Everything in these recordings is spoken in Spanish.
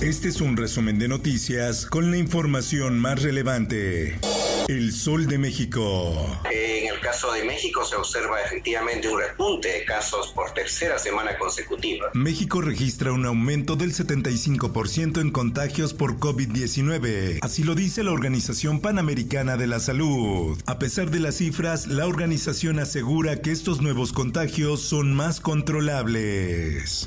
Este es un resumen de noticias con la información más relevante. El Sol de México. En el caso de México se observa efectivamente un repunte de casos por tercera semana consecutiva. México registra un aumento del 75% en contagios por COVID-19. Así lo dice la Organización Panamericana de la Salud. A pesar de las cifras, la organización asegura que estos nuevos contagios son más controlables.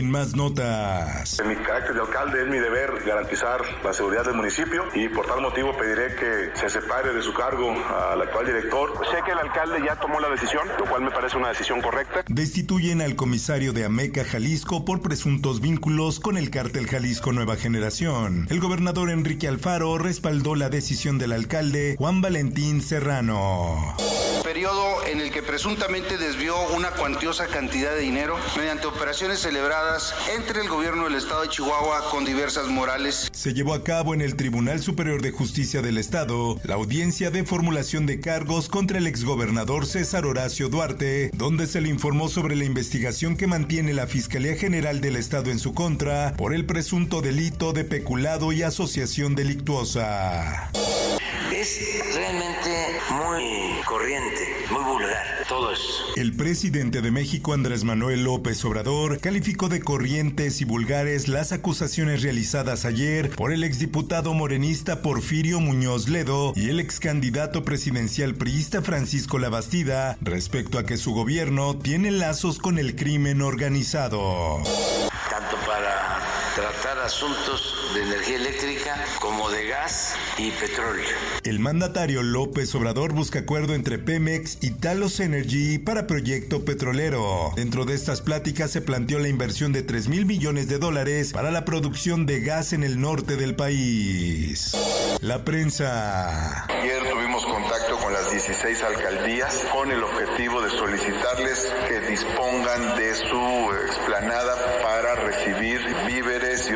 En más notas. En mi carácter de alcalde es mi deber garantizar la seguridad del municipio y por tal motivo pediré que se separe de su cargo al actual director. Sé que el alcalde ya tomó la decisión, lo cual me parece una decisión correcta. Destituyen al comisario de Ameca, Jalisco, por presuntos vínculos con el cártel Jalisco Nueva Generación. El gobernador Enrique Alfaro respaldó la decisión del alcalde Juan Valentín Serrano. Periodo en el que presuntamente desvió una cuantiosa cantidad de dinero mediante operaciones celebradas entre el gobierno del estado de Chihuahua con diversas morales. Se llevó a cabo en el Tribunal Superior de Justicia del Estado la audiencia de formulación de cargos contra el exgobernador César Horacio Duarte, donde se le informó sobre la investigación que mantiene la Fiscalía General del Estado en su contra por el presunto delito de peculado y asociación delictuosa. Es realmente muy corriente, muy vulgar, todo eso. El presidente de México, Andrés Manuel López Obrador, calificó de corrientes y vulgares las acusaciones realizadas ayer por el exdiputado morenista Porfirio Muñoz Ledo y el excandidato presidencial priista Francisco Labastida respecto a que su gobierno tiene lazos con el crimen organizado. Tratar asuntos de energía eléctrica como de gas y petróleo. El mandatario López Obrador busca acuerdo entre Pemex y Talos Energy para proyecto petrolero. Dentro de estas pláticas se planteó la inversión de 3 mil millones de dólares para la producción de gas en el norte del país. La prensa. Ayer tuvimos contacto con las 16 alcaldías con el objetivo de solicitarles que dispongan de su explanada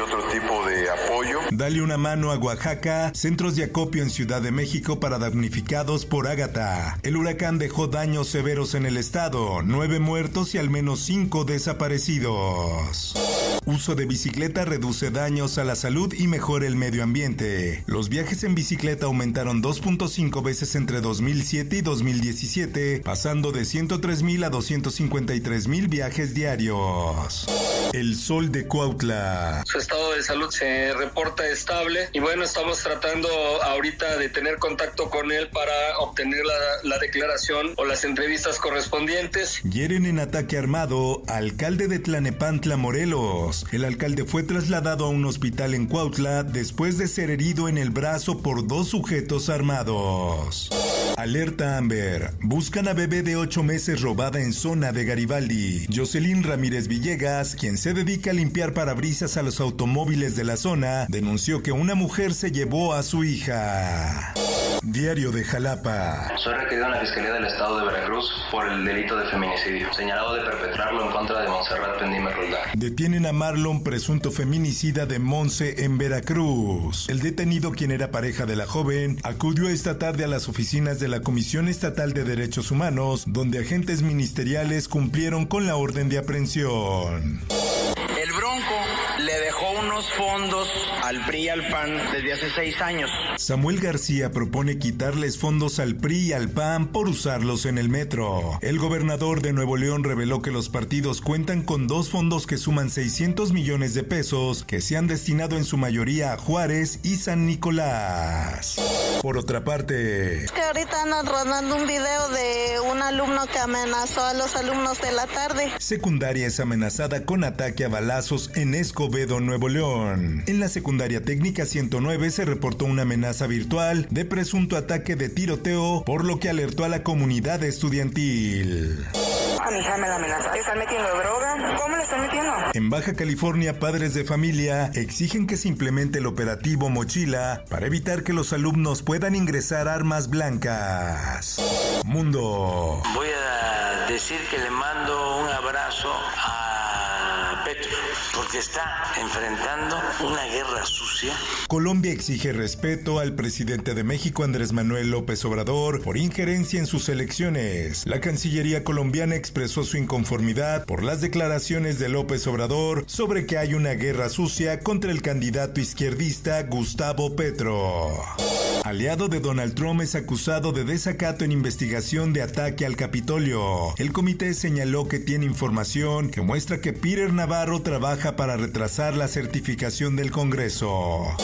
otro tipo de apoyo. Dale una mano a Oaxaca, centros de acopio en Ciudad de México para damnificados por Ágata. El huracán dejó daños severos en el estado, nueve muertos y al menos cinco desaparecidos. Uso de bicicleta reduce daños a la salud y mejora el medio ambiente. Los viajes en bicicleta aumentaron 2.5 veces entre 2007 y 2017, pasando de 103 mil a 253 mil viajes diarios. El sol de Cuautla. Su estado de salud se reporta estable y bueno, estamos tratando ahorita de tener contacto con él para obtener la, la declaración o las entrevistas correspondientes. Hieren en ataque armado alcalde de Tlanepantla, Morelos. El alcalde fue trasladado a un hospital en Cuautla después de ser herido en el brazo por dos sujetos armados. Alerta Amber. Buscan a bebé de 8 meses robada en zona de Garibaldi. Jocelyn Ramírez Villegas, quien se dedica a limpiar parabrisas a los automóviles de la zona, denunció que una mujer se llevó a su hija. Diario de Jalapa. Soy requerido en la Fiscalía del Estado de Veracruz por el delito de feminicidio, señalado de perpetrarlo en contra de Montserrat Pendime Roldán. Detienen a Marlon, presunto feminicida de Monse en Veracruz. El detenido, quien era pareja de la joven, acudió esta tarde a las oficinas de la Comisión Estatal de Derechos Humanos, donde agentes ministeriales cumplieron con la orden de aprehensión. El Bronco unos fondos al PRI y al PAN desde hace seis años. Samuel García propone quitarles fondos al PRI y al PAN por usarlos en el metro. El gobernador de Nuevo León reveló que los partidos cuentan con dos fondos que suman 600 millones de pesos que se han destinado en su mayoría a Juárez y San Nicolás. Por otra parte, Es que ahorita andan rodando un video de un alumno que amenazó a los alumnos de la tarde. secundaria es amenazada con ataque a balazos en Escobedo, Nuevo León. En la secundaria técnica 109 se reportó una amenaza virtual de presunto ataque de tiroteo, por lo que alertó a la comunidad estudiantil. A mi hija me la amenaza. ¿Están metiendo droga? ¿Cómo le están metiendo? En Baja California, padres de familia exigen que se implemente el operativo Mochila para evitar que los alumnos puedan ingresar armas blancas. Mundo. Voy a decir que le mando un abrazo a Porque está enfrentando una guerra sucia. Colombia exige respeto al presidente de México Andrés Manuel López Obrador por injerencia en sus elecciones. La Cancillería colombiana expresó su inconformidad por las declaraciones de López Obrador sobre que hay una guerra sucia contra el candidato izquierdista Gustavo Petro. Aliado de Donald Trump es acusado de desacato en investigación de ataque al Capitolio. El comité señaló que tiene información que muestra que Peter Navarro trabaja para retrasar la certificación del Congreso.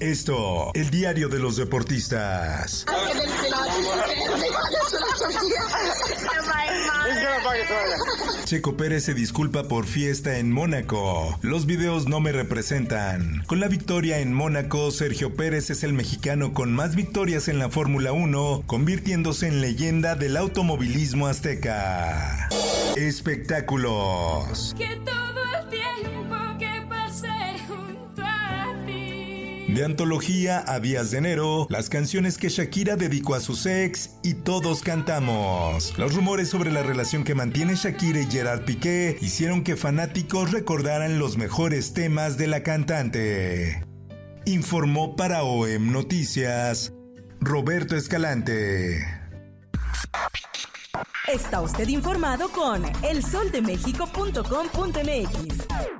Esto, el diario de los deportistas. Checo Pérez se disculpa por fiesta en Mónaco. Los videos no me representan. Con la victoria en Mónaco, Sergio Pérez es el mexicano con más victorias en la Fórmula 1, convirtiéndose en leyenda del automovilismo azteca. Espectáculos. De antología a días de enero, las canciones que Shakira dedicó a sus ex y todos cantamos. Los rumores sobre la relación que mantiene Shakira y Gerard Piqué hicieron que fanáticos recordaran los mejores temas de la cantante. Informó para OEM Noticias Roberto Escalante. Está usted informado con elsoldemexico.com.mx.